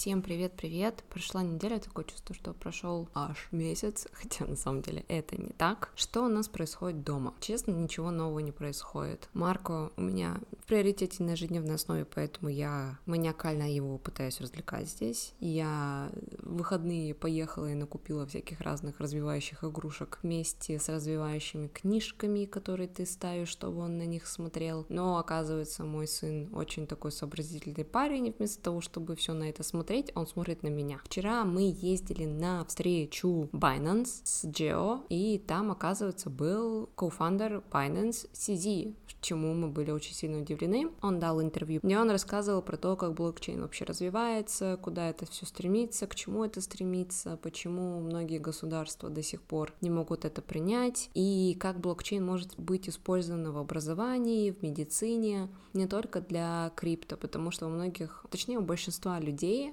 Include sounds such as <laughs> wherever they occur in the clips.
Всем привет-привет! Прошла неделя, такое чувство, что прошел аж месяц, <laughs> хотя на самом деле это не так. Что у нас происходит дома? Честно, ничего нового не происходит. Марко у меня в приоритете на ежедневной основе, поэтому я маниакально его пытаюсь развлекать здесь. Я в выходные поехала и накупила всяких разных развивающих игрушек вместе с развивающими книжками, которые ты ставишь, чтобы он на них смотрел. Но оказывается, мой сын очень такой сообразительный парень, и вместо того, чтобы все на это смотреть, смотреть, он смотрит на меня. Вчера мы ездили на встречу Binance с Geo, и там, оказывается, был кофаундер Binance CZ, чему мы были очень сильно удивлены. Он дал интервью, где он рассказывал про то, как блокчейн вообще развивается, куда это все стремится, к чему это стремится, почему многие государства до сих пор не могут это принять, и как блокчейн может быть использован в образовании, в медицине, не только для крипто, потому что у многих, точнее у большинства людей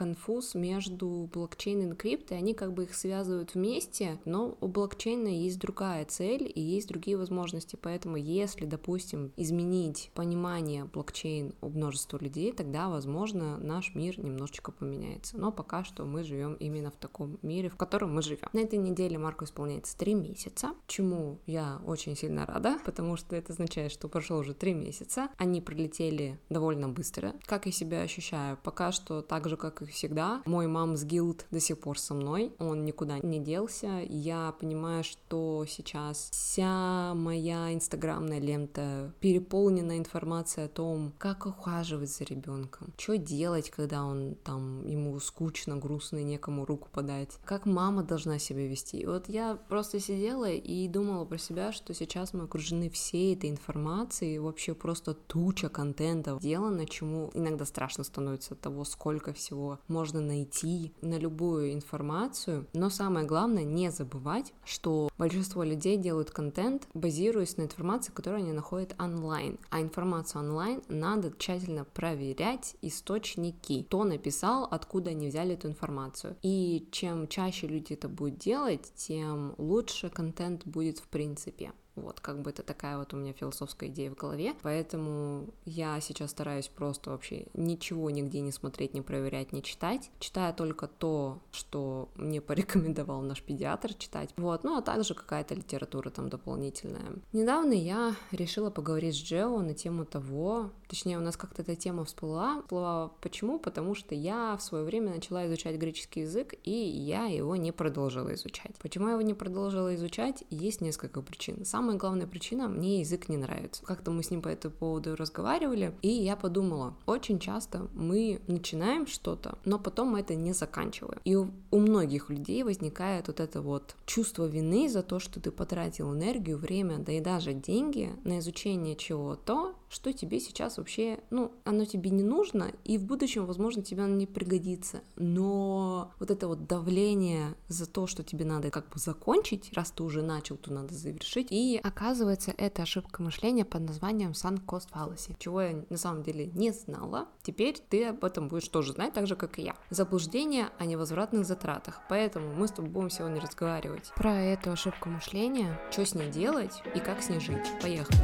конфуз между блокчейн и крипто, они как бы их связывают вместе, но у блокчейна есть другая цель и есть другие возможности, поэтому если, допустим, изменить понимание блокчейн у множества людей, тогда, возможно, наш мир немножечко поменяется. Но пока что мы живем именно в таком мире, в котором мы живем. На этой неделе Марку исполняется три месяца, чему я очень сильно рада, потому что это означает, что прошло уже три месяца. Они пролетели довольно быстро. Как я себя ощущаю? Пока что так же, как и всегда. Мой мамс гилд до сих пор со мной, он никуда не делся. Я понимаю, что сейчас вся моя инстаграмная лента переполнена информацией о том, как ухаживать за ребенком, что делать, когда он там, ему скучно, грустно некому руку подать, как мама должна себя вести. И вот я просто сидела и думала про себя, что сейчас мы окружены всей этой информацией, вообще просто туча контента сделано, чему иногда страшно становится от того, сколько всего можно найти на любую информацию, но самое главное не забывать, что большинство людей делают контент, базируясь на информации, которую они находят онлайн. А информацию онлайн надо тщательно проверять источники. Кто написал, откуда они взяли эту информацию. И чем чаще люди это будут делать, тем лучше контент будет в принципе. Вот, как бы это такая вот у меня философская идея в голове. Поэтому я сейчас стараюсь просто вообще ничего нигде не смотреть, не проверять, не читать. Читаю только то, что мне <laughs> порекомендовал наш педиатр читать. Вот, ну а также какая-то литература там дополнительная. Недавно я решила поговорить с Джео на тему того, точнее у нас как-то эта тема всплыла. Всплыла почему? Потому что я в свое время начала изучать греческий язык, и я его не продолжила изучать. Почему я его не продолжила изучать? Есть несколько причин. Самое самая главная причина, мне язык не нравится. Как-то мы с ним по этому поводу разговаривали, и я подумала, очень часто мы начинаем что-то, но потом мы это не заканчиваем. И у, у многих людей возникает вот это вот чувство вины за то, что ты потратил энергию, время, да и даже деньги на изучение чего-то, что тебе сейчас вообще, ну, оно тебе не нужно, и в будущем, возможно, тебе оно не пригодится. Но вот это вот давление за то, что тебе надо как бы закончить, раз ты уже начал, то надо завершить. И оказывается, это ошибка мышления под названием sunk cost fallacy, чего я на самом деле не знала. Теперь ты об этом будешь тоже знать, так же, как и я. Заблуждение о невозвратных затратах. Поэтому мы с тобой будем сегодня разговаривать про эту ошибку мышления, что с ней делать и как с ней жить. Поехали.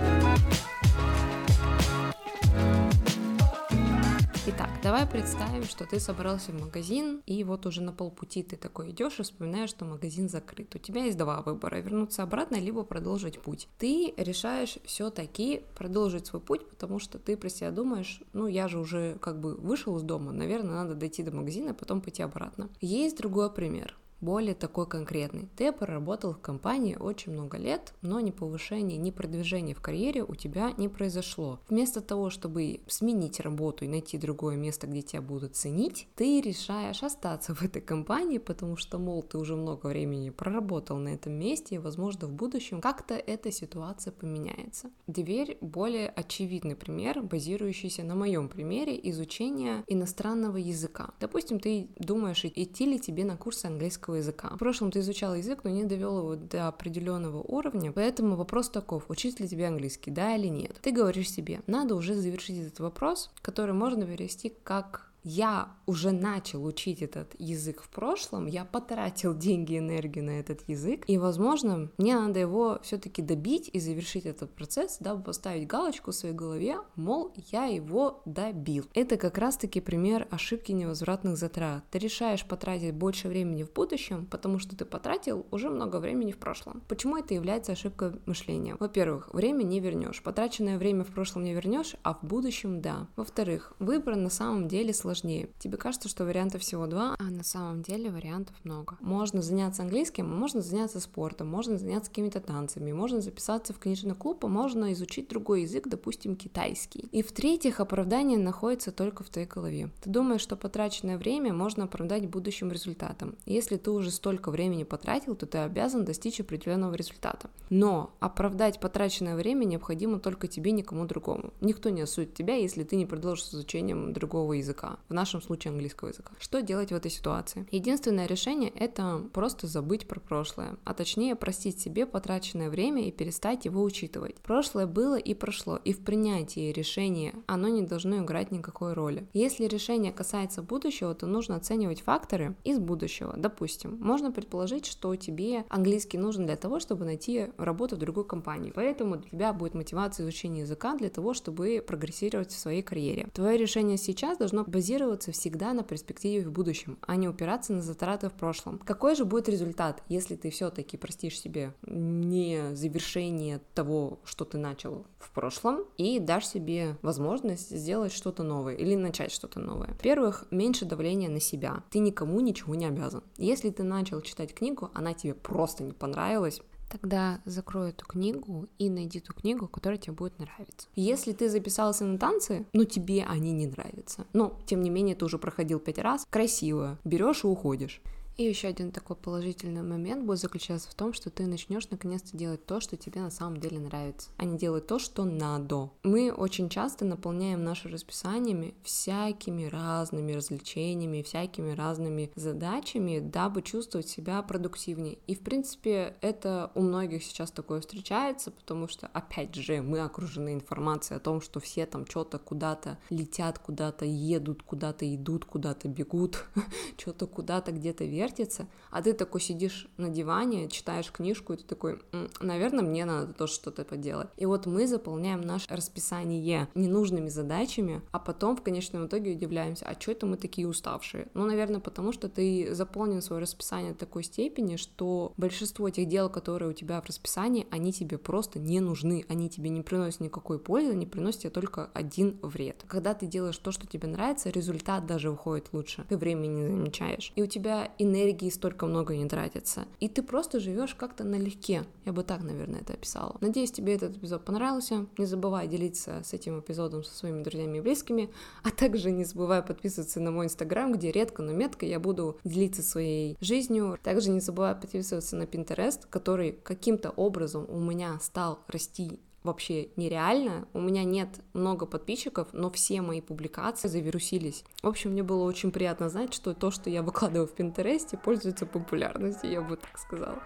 Итак, давай представим, что ты собрался в магазин, и вот уже на полпути ты такой идешь и вспоминаешь, что магазин закрыт. У тебя есть два выбора, вернуться обратно, либо продолжить путь. Ты решаешь все-таки продолжить свой путь, потому что ты про себя думаешь, ну я же уже как бы вышел из дома, наверное, надо дойти до магазина, потом пойти обратно. Есть другой пример более такой конкретный. Ты проработал в компании очень много лет, но ни повышения, ни продвижения в карьере у тебя не произошло. Вместо того, чтобы сменить работу и найти другое место, где тебя будут ценить, ты решаешь остаться <laughs> в этой компании, потому что, мол, ты уже много времени проработал на этом месте, и, возможно, в будущем как-то эта ситуация поменяется. Теперь более очевидный пример, базирующийся на моем примере изучения иностранного языка. Допустим, ты думаешь, идти ли тебе на курсы английского английского языка. В прошлом ты изучал язык, но не довел его до определенного уровня, поэтому вопрос таков, учить ли тебе английский, да или нет. Ты говоришь себе, надо уже завершить этот вопрос, который можно перевести как я уже начал учить этот язык в прошлом, я потратил деньги и энергию на этот язык, и, возможно, мне надо его все-таки добить и завершить этот процесс, дабы поставить галочку в своей голове, мол, я его добил. Это как раз-таки пример ошибки невозвратных затрат. Ты решаешь потратить больше времени в будущем, потому что ты потратил уже много времени в прошлом. Почему это является ошибкой мышления? Во-первых, время не вернешь. Потраченное время в прошлом не вернешь, а в будущем да. Во-вторых, выбор на самом деле сложнее. Тебе кажется, что вариантов всего два, а на самом деле вариантов много. Можно заняться английским, можно заняться спортом, можно заняться какими-то танцами, можно записаться в книжный клуб, а можно изучить другой язык, допустим, китайский. И в-третьих, оправдание находится только в твоей голове. Ты думаешь, что потраченное время можно оправдать будущим результатом. Если ты уже столько времени потратил, то ты обязан достичь определенного результата. Но оправдать потраченное время необходимо только тебе, никому другому. Никто не осудит тебя, если ты не продолжишь с изучением другого языка, в нашем случае английского языка. Что делать в этой ситуации? Единственное решение — это просто забыть про прошлое, а точнее простить себе потраченное время и перестать его учитывать. Прошлое было и прошло, и в принятии решения оно не должно играть никакой роли. Если решение касается будущего, то нужно оценивать факторы из будущего. Допустим, можно предположить, что тебе английский нужен для того, чтобы найти работу в другой компании, поэтому для тебя будет мотивация изучения языка для того, чтобы прогрессировать в своей карьере. Твое решение сейчас должно базироваться всегда на перспективе в будущем, а не упираться на затраты в прошлом. Какой же будет результат, если ты все-таки простишь себе не завершение того, что ты начал в прошлом, и дашь себе возможность сделать что-то новое или начать что-то новое? Во-первых, меньше давления на себя. Ты никому ничего не обязан. Если ты начал читать книгу, она тебе просто не понравилась, Тогда закрой эту книгу и найди ту книгу, которая тебе будет нравиться. Если ты записался на танцы, но тебе они не нравятся, но тем не менее ты уже проходил пять раз, красиво, берешь и уходишь. И еще один такой положительный момент будет заключаться в том, что ты начнешь наконец-то делать то, что тебе на самом деле нравится, а не делать то, что надо. Мы очень часто наполняем наши расписаниями всякими разными развлечениями, всякими разными задачами, дабы чувствовать себя продуктивнее. И, в принципе, это у многих сейчас такое встречается, потому что, опять же, мы окружены информацией о том, что все там что-то куда-то летят, куда-то едут, куда-то идут, куда-то бегут, <laughs> что-то куда-то где-то вверх вертится, а ты такой сидишь на диване, читаешь книжку, и ты такой, наверное, мне надо тоже что-то поделать. И вот мы заполняем наше расписание ненужными задачами, а потом в конечном итоге удивляемся, а что это мы такие уставшие? Ну, наверное, потому что ты заполнил свое расписание до такой степени, что большинство тех дел, которые у тебя в расписании, они тебе просто не нужны, они тебе не приносят никакой пользы, они приносят тебе только один вред. Когда ты делаешь то, что тебе нравится, результат даже выходит лучше, ты времени не замечаешь. И у тебя энергия энергии столько много не тратится. И ты просто живешь как-то налегке. Я бы так, наверное, это описала. Надеюсь, тебе этот эпизод понравился. Не забывай делиться с этим эпизодом со своими друзьями и близкими, а также не забывай подписываться на мой инстаграм, где редко, но метко я буду делиться своей жизнью. Также не забывай подписываться на Pinterest, который каким-то образом у меня стал расти вообще нереально. У меня нет много подписчиков, но все мои публикации завирусились. В общем, мне было очень приятно знать, что то, что я выкладываю в Пинтересте, пользуется популярностью, я бы так сказала.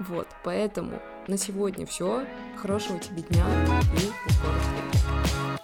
Вот, поэтому на сегодня все. Хорошего тебе дня и до скорых встреч.